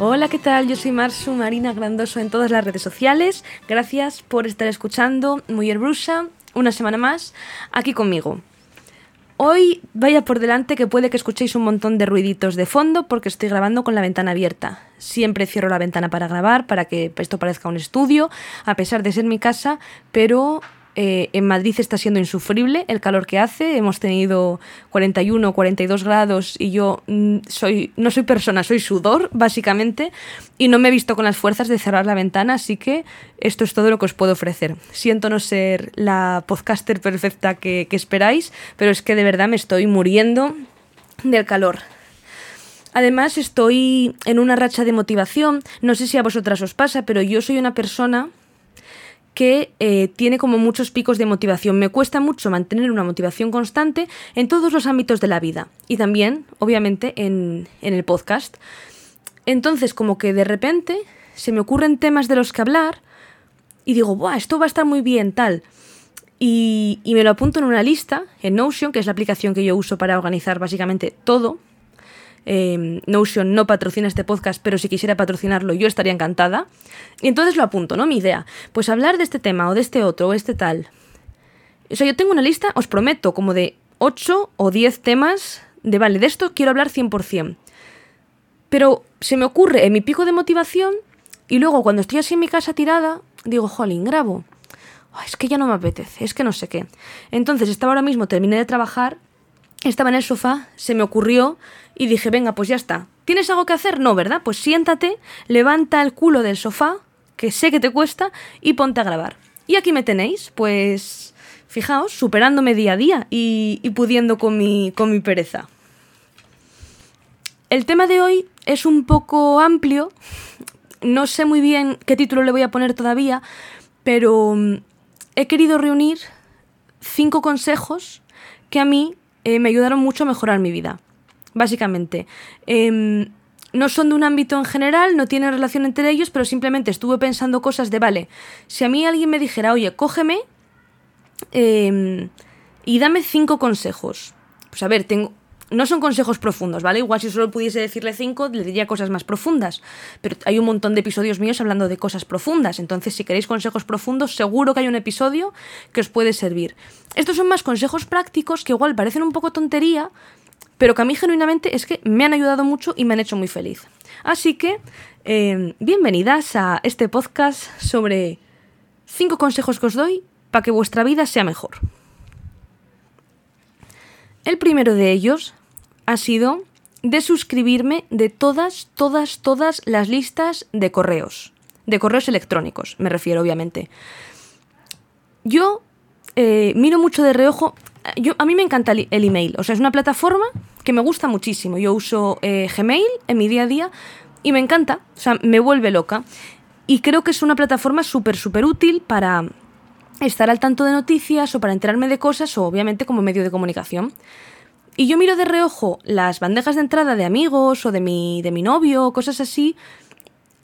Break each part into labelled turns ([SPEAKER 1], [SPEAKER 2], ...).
[SPEAKER 1] Hola, ¿qué tal? Yo soy Marsu Marina Grandoso en todas las redes sociales. Gracias por estar escuchando Mujer Brusa una semana más aquí conmigo. Hoy vaya por delante que puede que escuchéis un montón de ruiditos de fondo porque estoy grabando con la ventana abierta. Siempre cierro la ventana para grabar, para que esto parezca un estudio, a pesar de ser mi casa, pero eh, en Madrid está siendo insufrible el calor que hace. Hemos tenido 41 o 42 grados y yo mm, soy, no soy persona, soy sudor, básicamente. Y no me he visto con las fuerzas de cerrar la ventana, así que esto es todo lo que os puedo ofrecer. Siento no ser la podcaster perfecta que, que esperáis, pero es que de verdad me estoy muriendo del calor. Además estoy en una racha de motivación, no sé si a vosotras os pasa, pero yo soy una persona que eh, tiene como muchos picos de motivación. Me cuesta mucho mantener una motivación constante en todos los ámbitos de la vida y también, obviamente, en, el podcast. Entonces, como que de repente se me ocurren temas de los que hablar y digo, Buah, esto va a estar muy bien, tal. Y, y me lo apunto en una lista, en Notion, que es la aplicación que yo uso para organizar básicamente todo Em, Notion no patrocina este podcast, pero si quisiera patrocinarlo yo estaría encantada. Y entonces lo apunto, ¿no? Mi idea. Pues hablar de este tema o de este otro o este tal. O sea, yo tengo una lista, os prometo, como de 8 o 10 temas de, vale, de esto quiero hablar 100%. Pero se me ocurre en mi pico de motivación y luego cuando estoy así en mi casa tirada, digo, jolín, grabo. es que ya no me apetece, es que no sé qué. Entonces estaba ahora mismo, terminé de trabajar estaba en el sofá, se me ocurrió y dije, venga, pues ya está. ¿Tienes algo que hacer? No, ¿verdad? Pues siéntate, levanta el culo del sofá, que sé que te cuesta, y ponte a grabar. Y aquí me tenéis, pues, fijaos, superándome día a día y, pudiendo con mi, con mi pereza. El tema de hoy es un poco amplio, no sé muy bien qué título le voy a poner todavía, pero mm, he querido reunir cinco consejos que a mí eh, me ayudaron mucho a mejorar mi vida, básicamente. Em, no son de un ámbito en general, no tienen relación entre ellos, pero simplemente estuve pensando cosas de, vale, si a mí alguien me dijera, oye, cógeme em, y dame cinco consejos. Pues a ver, tengo, no son consejos profundos, ¿vale? Igual si solo pudiese decirle cinco, le diría cosas más profundas. Pero hay un montón de episodios míos hablando de cosas profundas. Entonces, si queréis consejos profundos, seguro que hay un episodio que os puede servir. Estos son más consejos prácticos que igual parecen un poco tontería, pero que a mí genuinamente es que me han ayudado mucho y me han hecho muy feliz. Así que, eh, bienvenidas a este podcast sobre cinco consejos que os doy para que vuestra vida sea mejor. El primero de ellos ha sido de suscribirme de todas, todas, todas las listas de correos. De correos electrónicos, me refiero, obviamente. Yo eh, miro mucho de reojo. Yo, a mí me encanta el, email. O sea, es una plataforma que me gusta muchísimo. Yo uso eh, Gmail en mi día a día y me encanta. O sea, me vuelve loca. Y creo que es una plataforma súper, súper útil para estar al tanto de noticias o para enterarme de cosas o obviamente como medio de comunicación. Y yo miro de reojo las bandejas de entrada de amigos o de mi, de mi novio o cosas así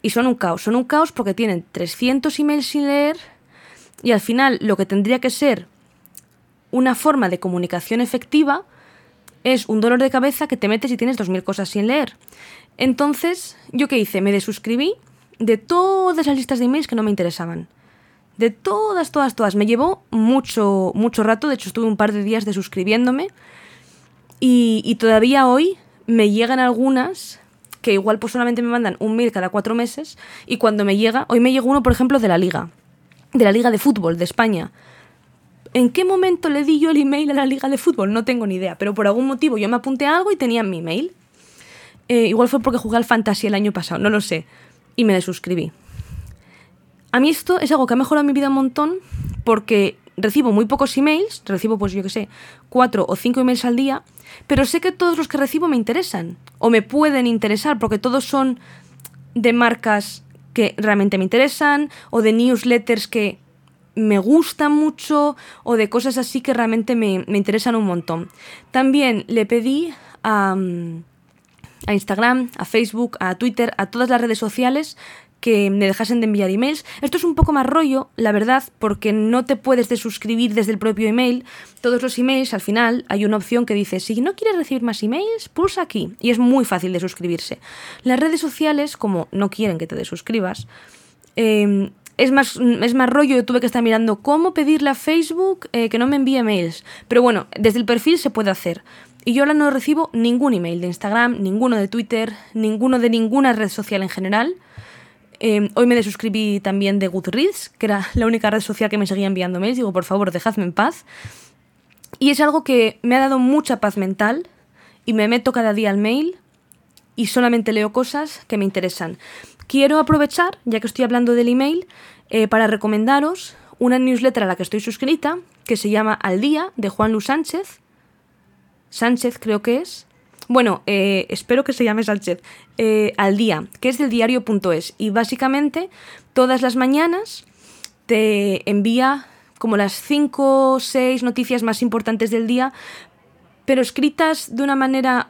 [SPEAKER 1] y son un caos. Son un caos porque tienen 300 emails sin leer y al final lo que tendría que ser una forma de comunicación efectiva es un dolor de cabeza que te metes y tienes 2.000 cosas sin leer. Entonces, ¿yo qué hice? Me desuscribí de todas las listas de emails que no me interesaban. De todas, todas, todas. Me llevó mucho, mucho rato. De hecho, estuve un par de días desuscribiéndome. Y, todavía hoy me llegan algunas que igual pues solamente me mandan un mail cada cuatro meses. Y cuando me llega, hoy me llegó uno, por ejemplo, de la liga. De la liga de fútbol de España. ¿En qué momento le di yo el email a la liga de fútbol? No tengo ni idea. Pero por algún motivo yo me apunté a algo y tenía mi mail. Eh, igual fue porque jugué al Fantasy el año pasado, no lo sé. Y me desuscribí. A mí esto es algo que ha mejorado mi vida un montón porque recibo muy pocos emails, recibo pues yo que sé, cuatro o cinco emails al día, pero sé que todos los que recibo me interesan o me pueden interesar porque todos son de marcas que realmente me interesan o de newsletters que me gustan mucho o de cosas así que realmente me, me interesan un montón. También le pedí a, a Instagram, a Facebook, a Twitter, a todas las redes sociales que me dejasen de enviar emails. Esto es un poco más rollo, la verdad, porque no te puedes desuscribir desde el propio email. Todos los emails, al final, hay una opción que dice, si no quieres recibir más emails, pulsa aquí. Y es muy fácil de suscribirse. Las redes sociales, como no quieren que te desuscribas, eh, es más, es más rollo, yo tuve que estar mirando cómo pedirle a Facebook eh, que no me envíe mails. Pero bueno, desde el perfil se puede hacer. Y yo ahora no recibo ningún email de Instagram, ninguno de Twitter, ninguno de ninguna red social en general. Em, hoy me desuscribí también de Goodreads, que era la única red social que me seguía enviando mails. Digo, por favor, dejadme en paz. Y es algo que me ha dado mucha paz mental y me meto cada día al mail y solamente leo cosas que me interesan. Quiero aprovechar, ya que estoy hablando del email, eh, para recomendaros una newsletter a la que estoy suscrita, que se llama Al Día, de Juan Luis Sánchez. Sánchez creo que es. Bueno, eh, espero que se llame Sánchez. Eh, al Día, que es del diario.es. Y básicamente, todas las mañanas te envía como las 5 o 6 noticias más importantes del día, pero escritas de una manera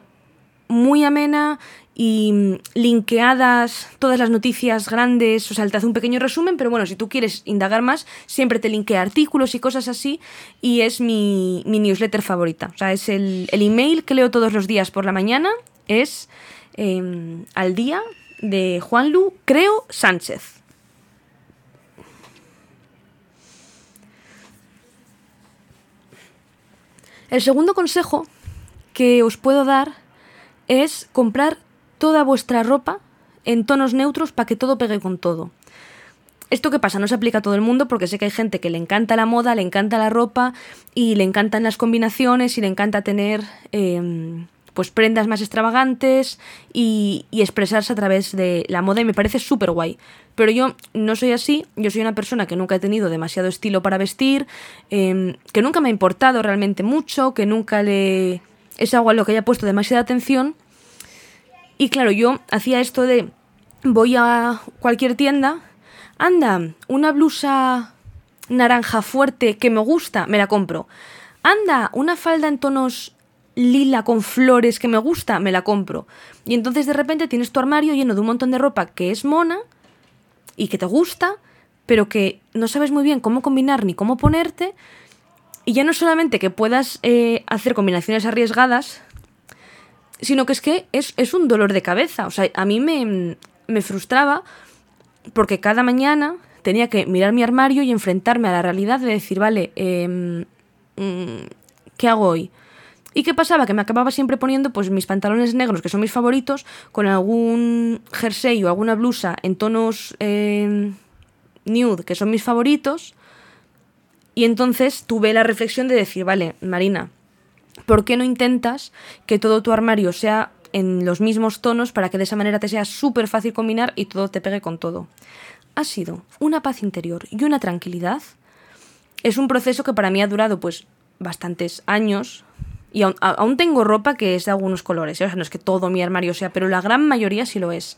[SPEAKER 1] muy amena y mm, linkeadas todas las noticias grandes, o sea, te hace un pequeño resumen, pero bueno, si tú quieres indagar más, siempre te linkea artículos y cosas así, y es mi, newsletter favorita. O sea, es el, email que leo todos los días por la mañana, es em, al día de Juanlu, creo, Sánchez. El segundo consejo que os puedo dar es comprar toda vuestra ropa en tonos neutros para que todo pegue con todo. ¿Esto qué pasa? No se aplica a todo el mundo porque sé que hay gente que le encanta la moda, le encanta la ropa y le encantan las combinaciones y le encanta tener em, pues prendas más extravagantes y, expresarse a través de la moda y me parece súper guay. Pero yo no soy así, yo soy una persona que nunca he tenido demasiado estilo para vestir, em, que nunca me ha importado realmente mucho, que nunca le... es algo a lo que haya puesto demasiada atención y claro, yo hacía esto de voy a cualquier tienda, anda, una blusa naranja fuerte que me gusta, me la compro. Anda, una falda en tonos lila con flores que me gusta, me la compro. Y entonces de repente tienes tu armario lleno de un montón de ropa que es mona y que te gusta, pero que no sabes muy bien cómo combinar ni cómo ponerte. Y ya no solamente que puedas eh, hacer combinaciones arriesgadas, sino que es que es, un dolor de cabeza. O sea, a mí me, me frustraba porque cada mañana tenía que mirar mi armario y enfrentarme a la realidad de decir, vale, em, mm, ¿qué hago hoy? ¿Y qué pasaba? Que me acababa siempre poniendo pues mis pantalones negros, que son mis favoritos, con algún jersey o alguna blusa en tonos em, nude, que son mis favoritos. Y entonces tuve la reflexión de decir, vale, Marina, ¿por qué no intentas que todo tu armario sea en los mismos tonos para que de esa manera te sea súper fácil combinar y todo te pegue con todo? Ha sido una paz interior y una tranquilidad. Es un proceso que para mí ha durado pues bastantes años y aún, tengo ropa que es de algunos colores, ¿eh? o sea, no es que todo mi armario sea, pero la gran mayoría sí lo es.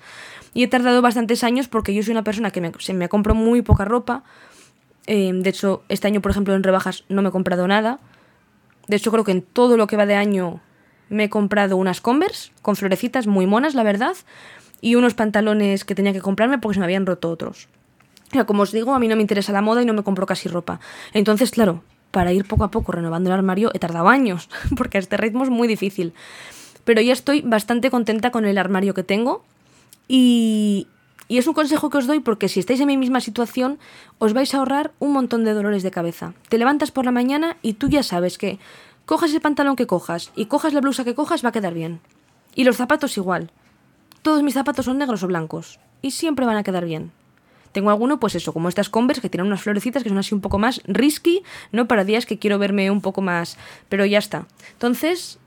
[SPEAKER 1] Y he tardado bastantes años porque yo soy una persona que se me compro muy poca ropa. Eh, de hecho, este año, por ejemplo, en rebajas no me he comprado nada de hecho, creo que en todo lo que va de año me he comprado unas Converse con florecitas muy monas, la verdad, y unos pantalones que tenía que comprarme porque se me habían roto otros. como os digo, a mí no me interesa la moda y no me compro casi ropa. Entonces, claro, para ir poco a poco renovando el armario he tardado años, porque a este ritmo es muy difícil. Pero ya estoy bastante contenta con el armario que tengo y, y es un consejo que os doy porque si estáis en mi misma situación, os vais a ahorrar un montón de dolores de cabeza. Te levantas por la mañana y tú ya sabes que cojas el pantalón que cojas y cojas la blusa que cojas va a quedar bien. Y los zapatos igual. Todos mis zapatos son negros o blancos y siempre van a quedar bien. Tengo alguno, pues eso, como estas Converse que tienen unas florecitas que son así un poco más risky, ¿no? Para días que quiero verme un poco más. Pero ya está. Entonces,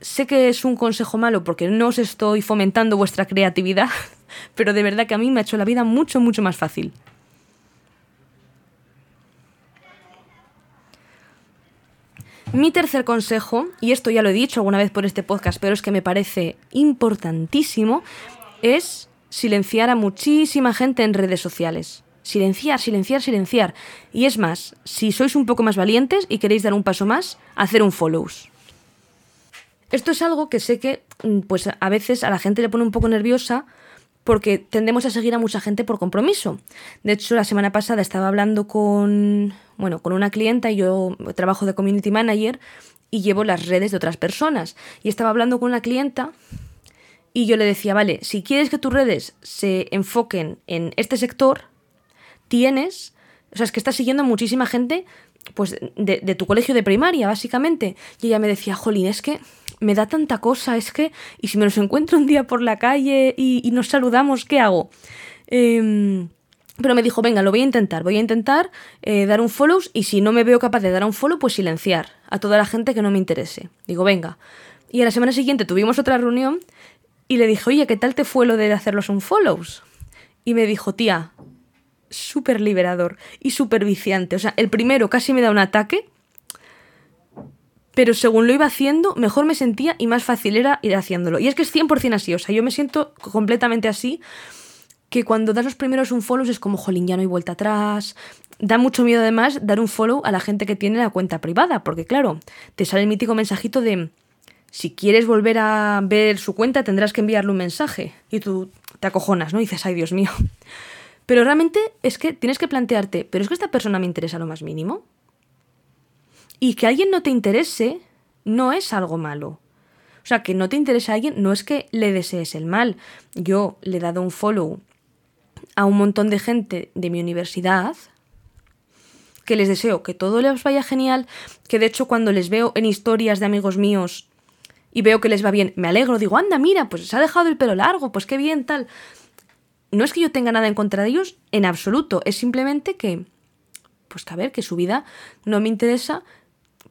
[SPEAKER 1] sé que es un consejo malo porque no os estoy fomentando vuestra creatividad, pero de verdad que a mí me ha hecho la vida mucho, mucho más fácil. Mi tercer consejo, y esto ya lo he dicho alguna vez por este podcast, pero es que me parece importantísimo, es silenciar a muchísima gente en redes sociales. Silenciar, silenciar, silenciar. Y es más, si sois un poco más valientes y queréis dar un paso más, hacer un follows. Esto es algo que sé que pues a veces a la gente le pone un poco nerviosa porque tendemos a seguir a mucha gente por compromiso. De hecho, la semana pasada estaba hablando con, bueno, con una clienta y yo trabajo de community manager y llevo las redes de otras personas. Y estaba hablando con una clienta y yo le decía, vale, si quieres que tus redes se enfoquen en este sector, tienes, o sea, es que estás siguiendo a muchísima gente pues de, tu colegio de primaria, básicamente. Y ella me decía, jolín, es que me da tanta cosa, es que, y si me los encuentro un día por la calle y, nos saludamos, ¿qué hago? Em, pero me dijo, venga, lo voy a intentar, voy a intentar eh, dar un follow y si no me veo capaz de dar un follow, pues silenciar a toda la gente que no me interese. Digo, venga. Y a la semana siguiente tuvimos otra reunión y le dije, oye, ¿qué tal te fue lo de hacerlos un follows? Y me dijo, tía, súper liberador y súper viciante. O sea, el primero casi me da un ataque, pero según lo iba haciendo, mejor me sentía y más fácil era ir haciéndolo. Y es que es 100% así, o sea, yo me siento completamente así, que cuando das los primeros un follow es como, jolín, ya no hay vuelta atrás. Da mucho miedo además dar un follow a la gente que tiene la cuenta privada, porque claro, te sale el mítico mensajito de, si quieres volver a ver su cuenta tendrás que enviarle un mensaje. Y tú te acojonas, ¿no? Y dices, ay Dios mío. Pero realmente es que tienes que plantearte, ¿pero es que esta persona me interesa lo más mínimo? Y que alguien no te interese no es algo malo. O sea, que no te interese a alguien no es que le desees el mal. Yo le he dado un follow a un montón de gente de mi universidad que les deseo que todo les vaya genial, que de hecho cuando les veo en historias de amigos míos y veo que les va bien, me alegro, digo, anda, mira, pues se ha dejado el pelo largo, pues qué bien, tal. No es que yo tenga nada en contra de ellos, en absoluto, es simplemente que, pues que a ver, que su vida no me interesa,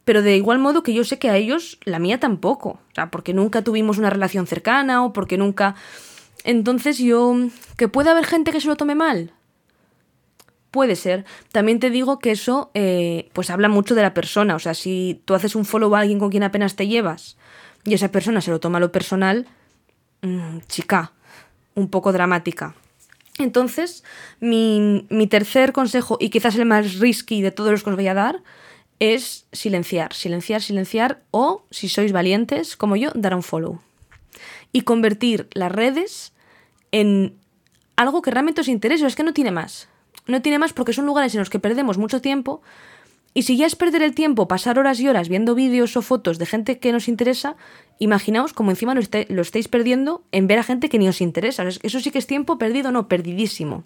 [SPEAKER 1] pero de igual modo que yo sé que a ellos la mía tampoco, o sea, porque nunca tuvimos una relación cercana o porque nunca... Entonces yo... ¿Que puede haber gente que se lo tome mal? Puede ser. También te digo que eso eh, pues habla mucho de la persona. O sea, si tú haces un follow a alguien con quien apenas te llevas y esa persona se lo toma a lo personal, mm, chica, un poco dramática. Entonces, mi, mi, tercer consejo, y quizás el más risky de todos los que os voy a dar, es silenciar, silenciar, silenciar, o, si sois valientes, como yo, dar un follow. Y convertir las redes en algo que realmente os interese, es que no tiene más. No tiene más porque son lugares en los que perdemos mucho tiempo y si ya es perder el tiempo, pasar horas y horas viendo vídeos o fotos de gente que nos interesa, imaginaos como encima lo, lo estáis perdiendo en ver a gente que ni os interesa. Eso sí que es tiempo perdido, no, perdidísimo.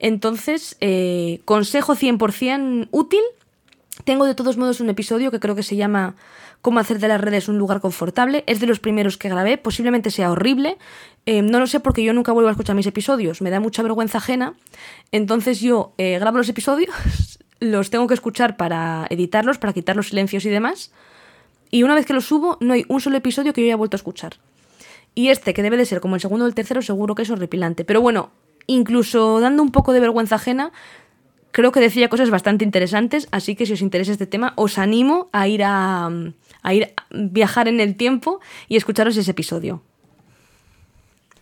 [SPEAKER 1] Entonces, eh, consejo 100% útil. Tengo de todos modos un episodio que creo que se llama Cómo hacer de las redes un lugar confortable. Es de los primeros que grabé, posiblemente sea horrible. Eh, no lo sé porque yo nunca vuelvo a escuchar mis episodios, me da mucha vergüenza ajena. Entonces yo eh, grabo los episodios, los tengo que escuchar para editarlos, para quitar los silencios y demás. Y una vez que los subo, no hay un solo episodio que yo haya vuelto a escuchar. Y este, que debe de ser como el segundo o el tercero, seguro que es horripilante. Pero bueno, incluso dando un poco de vergüenza ajena, creo que decía cosas bastante interesantes, así que si os interesa este tema, os animo a ir a, a ir a viajar en el tiempo y escucharos ese episodio.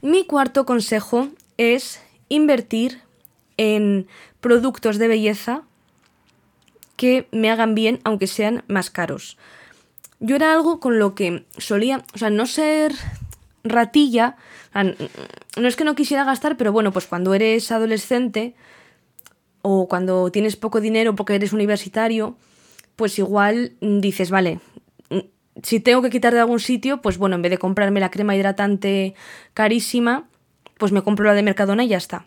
[SPEAKER 1] Mi cuarto consejo es invertir en productos de belleza que me hagan bien aunque sean más caros. Yo era algo con lo que solía, o sea, no ser ratilla, no es que no quisiera gastar, pero bueno, pues cuando eres adolescente o cuando tienes poco dinero porque eres universitario, pues igual dices, vale, si tengo que quitar de algún sitio, pues bueno, en vez de comprarme la crema hidratante carísima, pues me compro la de Mercadona y ya está.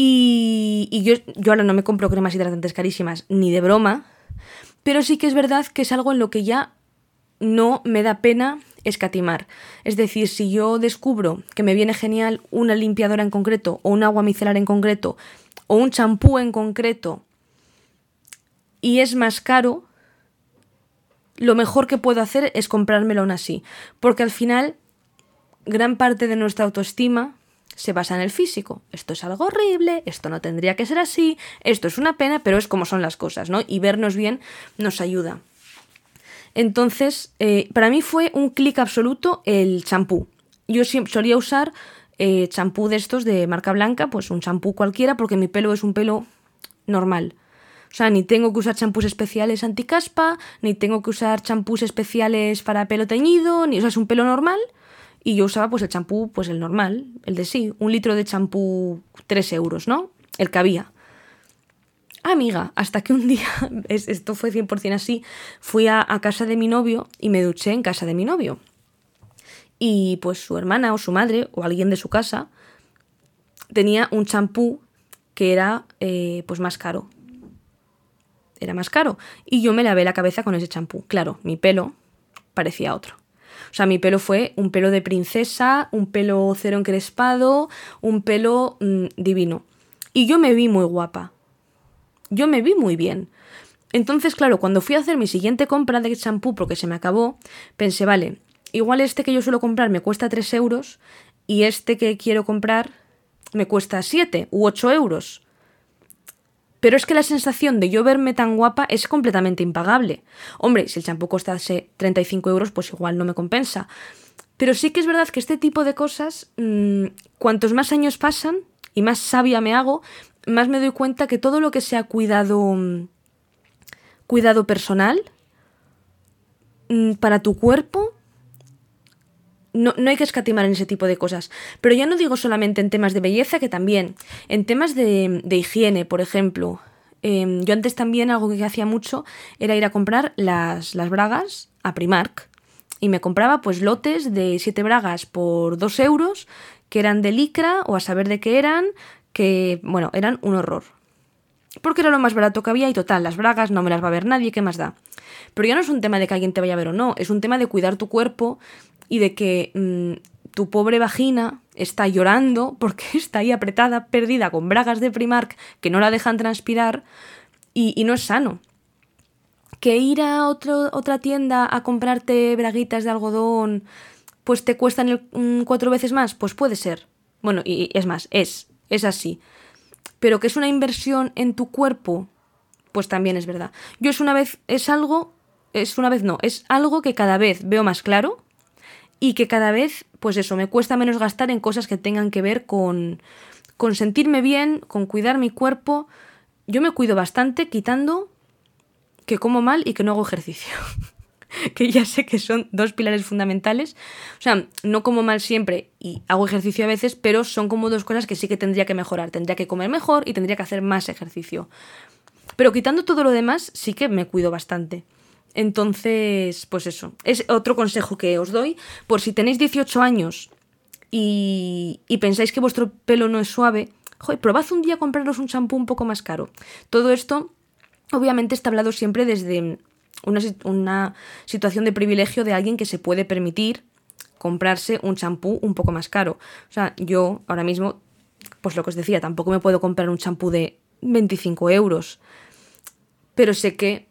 [SPEAKER 1] Y, yo, yo ahora no me compro cremas hidratantes carísimas, ni de broma, pero sí que es verdad que es algo en lo que ya no me da pena escatimar. Es decir, si yo descubro que me viene genial una limpiadora en concreto, o un agua micelar en concreto, o un champú en concreto, y es más caro, lo mejor que puedo hacer es comprármelo aún así. Porque al final, gran parte de nuestra autoestima se basa en el físico. Esto es algo horrible, esto no tendría que ser así, esto es una pena, pero es como son las cosas, ¿no? Y vernos bien nos ayuda. Entonces, eh, para mí fue un clic absoluto el champú. Yo siempre solía usar eh, champú de estos de marca blanca, pues un champú cualquiera, porque mi pelo es un pelo normal. O sea, ni tengo que usar champús especiales anticaspa, ni tengo que usar champús especiales para pelo teñido, ni, o sea, es un pelo normal y yo usaba pues el champú, pues el normal, el de sí, un litro de champú 3 euros, ¿no? El que había. Amiga, hasta que un día, esto fue 100% así, fui a, casa de mi novio y me duché en casa de mi novio. Y pues su hermana o su madre o alguien de su casa tenía un champú que era eh, pues más caro. Era más caro. Y yo me lavé la cabeza con ese champú. Claro, mi pelo parecía otro. O sea, mi pelo fue un pelo de princesa, un pelo cero encrespado, un pelo mm, divino. Y yo me vi muy guapa. Yo me vi muy bien. Entonces, claro, cuando fui a hacer mi siguiente compra de champú porque se me acabó, pensé, vale, igual este que yo suelo comprar me cuesta 3 euros y este que quiero comprar me cuesta 7 u 8 euros. Pero es que la sensación de yo verme tan guapa es completamente impagable. Hombre, si el champú costase 35 euros, pues igual no me compensa. Pero sí que es verdad que este tipo de cosas, mmm, cuantos más años pasan y más sabia me hago, más me doy cuenta que todo lo que sea cuidado, mm, cuidado personal mmm, para tu cuerpo no, hay que escatimar en ese tipo de cosas. Pero ya no digo solamente en temas de belleza, que también. En temas de, higiene, por ejemplo. Em, yo antes también algo que hacía mucho era ir a comprar las, las bragas a Primark. Y me compraba pues lotes de siete bragas por dos euros, que eran de licra o a saber de qué eran, que bueno, eran un horror. Porque era lo más barato que había y total, las bragas no me las va a ver nadie, ¿qué más da? Pero ya no es un tema de que alguien te vaya a ver o no, es un tema de cuidar tu cuerpo y de que mm, tu pobre vagina está llorando porque está ahí apretada, perdida, con bragas de Primark que no la dejan transpirar y, no es sano. Que ir a otra tienda a comprarte braguitas de algodón pues te cuestan cuatro veces más, pues puede ser. Bueno, y es más, es, es así. Pero que es una inversión en tu cuerpo, pues también es verdad. Yo es una vez, es algo, es una vez no, es algo que cada vez veo más claro y que cada vez, pues eso, me cuesta menos gastar en cosas que tengan que ver con, con sentirme bien, con cuidar mi cuerpo. Yo me cuido bastante quitando que como mal y que no hago ejercicio. que ya sé que son dos pilares fundamentales. O sea, no como mal siempre y hago ejercicio a veces, pero son como dos cosas que sí que tendría que mejorar. Tendría que comer mejor y tendría que hacer más ejercicio. Pero quitando todo lo demás, sí que me cuido bastante. Entonces, pues eso, es otro consejo que os doy. Por si tenéis 18 años y, pensáis que vuestro pelo no es suave, probad un día compraros un champú un poco más caro. Todo esto, obviamente, está hablado siempre desde una, una situación de privilegio de alguien que se puede permitir comprarse un champú un poco más caro. O sea, yo ahora mismo, pues lo que os decía, tampoco me puedo comprar un champú de 25 euros. Pero sé que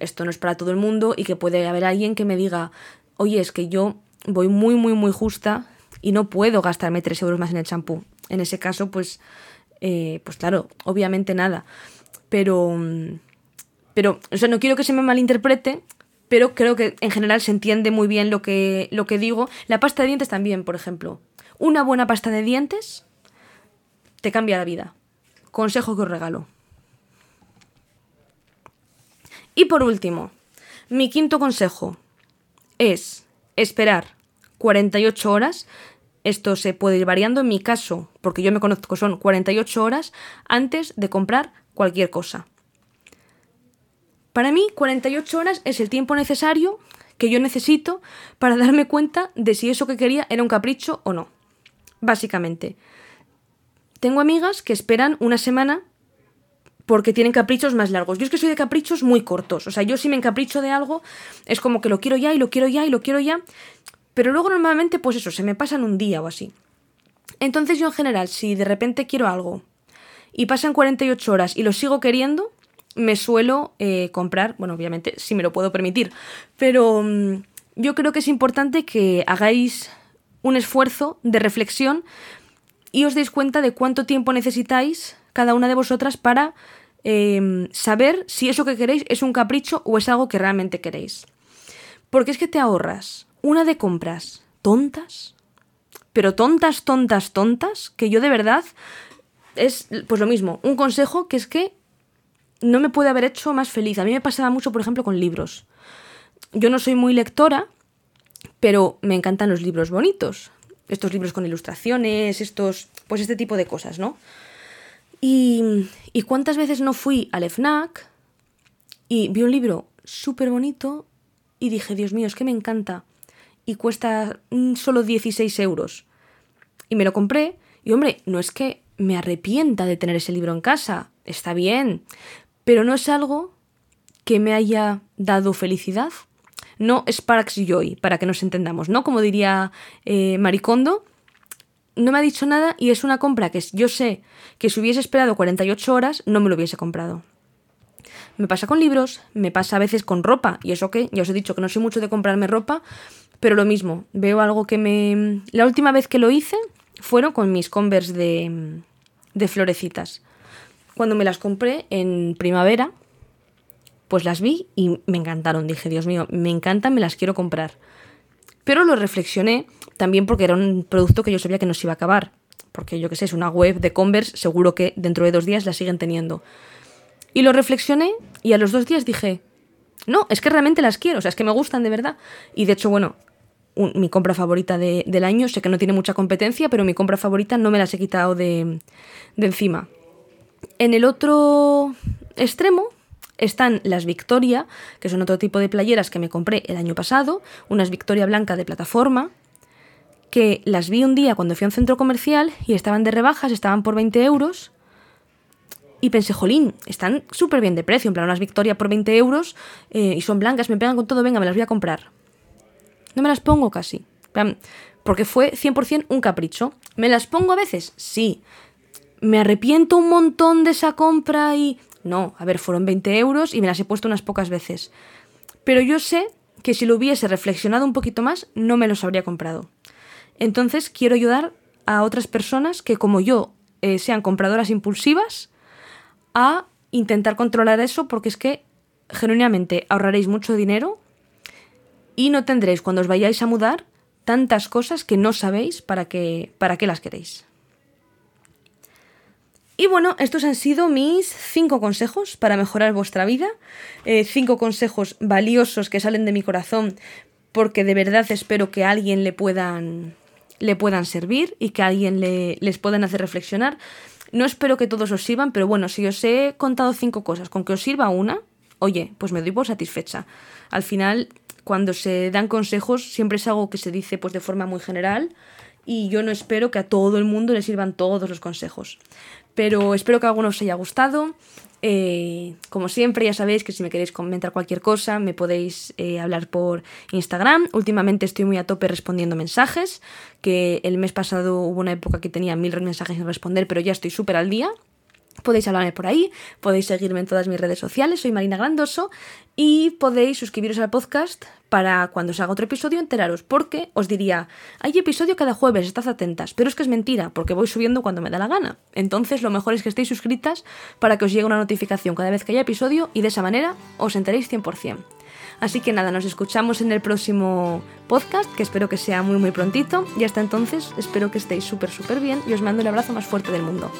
[SPEAKER 1] esto no es para todo el mundo y que puede haber alguien que me diga, oye, es que yo voy muy, muy, muy justa y no puedo gastarme 3 euros más en el champú. En ese caso, pues, eh, pues claro, obviamente nada. Pero, mm, pero, o sea, no quiero que se me malinterprete, pero creo que en general se entiende muy bien lo que, lo que digo. La pasta de dientes también, por ejemplo. Una buena pasta de dientes te cambia la vida. Consejo que os regalo. Y por último, mi quinto consejo es esperar 48 horas. Esto se puede ir variando en mi caso, porque yo me conozco, son 48 horas antes de comprar cualquier cosa. Para mí, 48 horas es el tiempo necesario que yo necesito para darme cuenta de si eso que quería era un capricho o no. Básicamente. Tengo amigas que esperan una semana porque tienen caprichos más largos. Yo es que soy de caprichos muy cortos. O sea, yo si me encapricho de algo, es como que lo quiero ya y lo quiero ya y lo quiero ya. Pero luego normalmente, pues eso, se me pasan un día o así. Entonces yo en general, si de repente quiero algo y pasan 48 horas y lo sigo queriendo, me suelo eh, comprar, bueno, obviamente, si me lo puedo permitir, pero mm, yo creo que es importante que hagáis un esfuerzo de reflexión y os deis cuenta de cuánto tiempo necesitáis cada una de vosotras para em, saber si eso que queréis es un capricho o es algo que realmente queréis. Porque es que te ahorras una de compras tontas, pero tontas, tontas, tontas, que yo de verdad es pues lo mismo, un consejo que es que no me puede haber hecho más feliz. A mí me pasaba mucho, por ejemplo, con libros. Yo no soy muy lectora, pero me encantan los libros bonitos. Estos libros con ilustraciones, estos, pues este tipo de cosas, ¿no? Y, cuántas veces no fui al FNAC y vi un libro súper bonito y dije, Dios mío, es que me encanta. Y cuesta mm, solo 16 euros. Y me lo compré. Y hombre, no es que me arrepienta de tener ese libro en casa. Está bien. Pero no es algo que me haya dado felicidad. No Sparks Joy, para que nos entendamos, ¿no? Como diría eh, Maricondo, no me ha dicho nada y es una compra que yo sé que si hubiese esperado 48 horas no me lo hubiese comprado. Me pasa con libros, me pasa a veces con ropa, y eso que ya os he dicho que no soy mucho de comprarme ropa, pero lo mismo, veo algo que me... La última vez que lo hice fueron con mis Converse de, de florecitas. Cuando me las compré en primavera, pues las vi y me encantaron. Dije, Dios mío, me encantan, me las quiero comprar. Pero lo reflexioné también porque era un producto que yo sabía que no se iba a acabar. Porque yo qué sé, es una web de Converse, seguro que dentro de dos días la siguen teniendo. Y lo reflexioné y a los dos días dije, no, es que realmente las quiero, o sea, es que me gustan de verdad. Y de hecho, bueno, mi compra favorita del año, sé que no tiene mucha competencia, pero mi compra favorita no me las he quitado de, de encima. En el otro extremo están las Victoria, que son otro tipo de playeras que me compré el año pasado, unas Victoria blanca de plataforma, que las vi un día cuando fui a un centro comercial y estaban de rebajas, estaban por 20 euros y pensé, jolín, están súper bien de precio, en plan unas Victoria por 20 euros eh, y son blancas, me pegan con todo, venga, me las voy a comprar. No me las pongo casi, porque fue 100% un capricho. ¿Me las pongo a veces? Sí. ¿Me arrepiento un montón de esa compra y...? No, a ver, fueron 20 euros y me las he puesto unas pocas veces. Pero yo sé que si lo hubiese reflexionado un poquito más, no me los habría comprado. Entonces quiero ayudar a otras personas que como yo eh, sean compradoras impulsivas a intentar controlar eso porque es que genuinamente ahorraréis mucho dinero y no tendréis cuando os vayáis a mudar tantas cosas que no sabéis para qué, para qué las queréis. Y bueno, estos han sido mis cinco consejos para mejorar vuestra vida. Eh, cinco consejos valiosos que salen de mi corazón porque de verdad espero que a alguien le puedan, le puedan servir y que a alguien le, les puedan hacer reflexionar. No espero que todos os sirvan, pero bueno, si os he contado cinco cosas, con que os sirva una, oye, pues me doy por satisfecha. Al final, cuando se dan consejos, siempre es algo que se dice pues de forma muy general y yo no espero que a todo el mundo le sirvan todos los consejos. Pero espero que a algunos os haya gustado. Eh, como siempre, ya sabéis que si me queréis comentar cualquier cosa, me podéis eh, hablar por Instagram. Últimamente estoy muy a tope respondiendo mensajes, que el mes pasado hubo una época que tenía mil mensajes sin responder, pero ya estoy súper al día. Podéis hablarme por ahí, podéis seguirme en todas mis redes sociales, soy Marina Grandoso y podéis suscribiros al podcast para cuando se haga otro episodio enteraros, porque os diría, hay episodio cada jueves, estad atentas, pero es que es mentira, porque voy subiendo cuando me da la gana. Entonces lo mejor es que estéis suscritas para que os llegue una notificación cada vez que haya episodio y de esa manera os enteréis 100%. Así que nada, nos escuchamos en el próximo podcast, que espero que sea muy muy prontito, y hasta entonces espero que estéis súper súper bien y os mando el abrazo más fuerte del mundo.